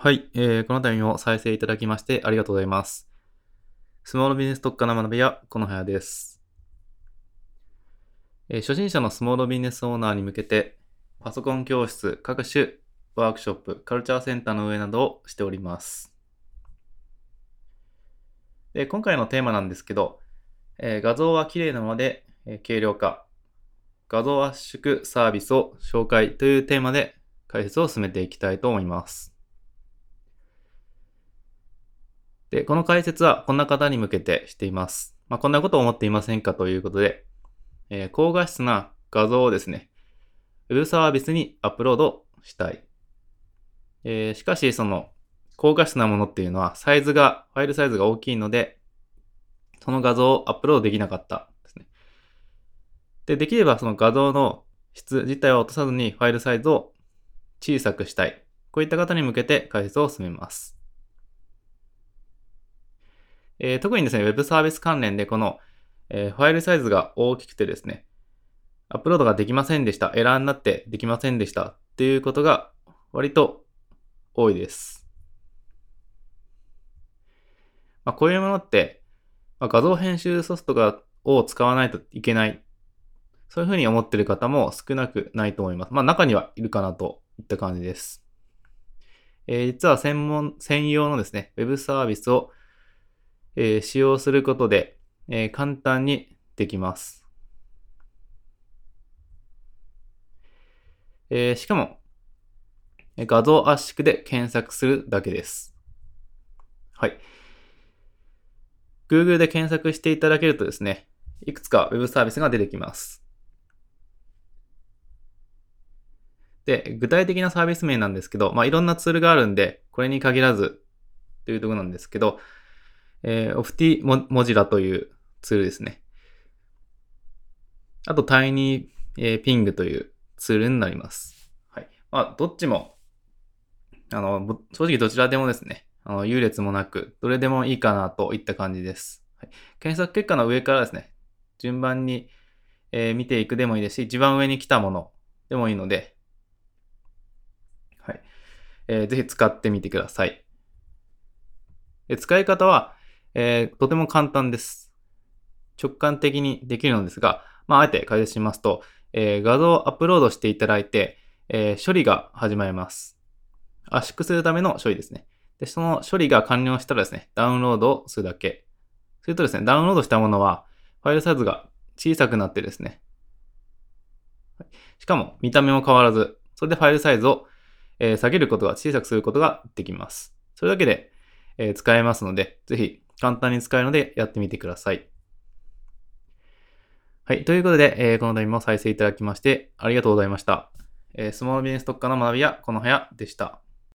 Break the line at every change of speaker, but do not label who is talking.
はい、えー、この度も再生いただきましてありがとうございます。スモールビジネス特化の学び屋、この部屋です、えー、初心者のスモールビジネスオーナーに向けて、パソコン教室、各種ワークショップ、カルチャーセンターの運営などをしております。で今回のテーマなんですけど、えー、画像は綺麗なままで、えー、軽量化、画像圧縮サービスを紹介というテーマで解説を進めていきたいと思います。で、この解説はこんな方に向けてしています。まあ、こんなことを思っていませんかということで、えー、高画質な画像をですね、ウェブサービスにアップロードしたい。えー、しかし、その、高画質なものっていうのは、サイズが、ファイルサイズが大きいので、その画像をアップロードできなかったですね。で、できればその画像の質自体を落とさずにファイルサイズを小さくしたい。こういった方に向けて解説を進めます。えー、特にですね、Web サービス関連でこの、えー、ファイルサイズが大きくてですね、アップロードができませんでした。エラーになってできませんでした。っていうことが割と多いです。まあ、こういうものって、まあ、画像編集ソフトがを使わないといけない。そういうふうに思ってる方も少なくないと思います。まあ中にはいるかなといった感じです。えー、実は専門、専用のですね、Web サービスをえー、使用することで、えー、簡単にできます。えー、しかも、画像圧縮で検索するだけです。はい。Google で検索していただけるとですね、いくつか Web サービスが出てきます。で、具体的なサービス名なんですけど、まあ、いろんなツールがあるんで、これに限らずというところなんですけど、えー、オフティモモジラというツールですね。あと、タイニー、えー、ピングというツールになります。はい。まあ、どっちも、あの、正直どちらでもですね、あの、優劣もなく、どれでもいいかなといった感じです。はい、検索結果の上からですね、順番に、えー、見ていくでもいいですし、一番上に来たものでもいいので、はい。えー、ぜひ使ってみてください。で使い方は、えー、とても簡単です。直感的にできるのですが、まあ、あえて解説しますと、えー、画像をアップロードしていただいて、えー、処理が始まります。圧縮するための処理ですね。で、その処理が完了したらですね、ダウンロードをするだけ。するとですね、ダウンロードしたものは、ファイルサイズが小さくなってですね、しかも見た目も変わらず、それでファイルサイズを、えー、下げることが、小さくすることができます。それだけで、えー、使えますので、ぜひ簡単に使えるのでやってみてください。はい。ということで、えー、この度も再生いただきましてありがとうございました。えー、スモールビジネス特化の学びやこの部屋でした。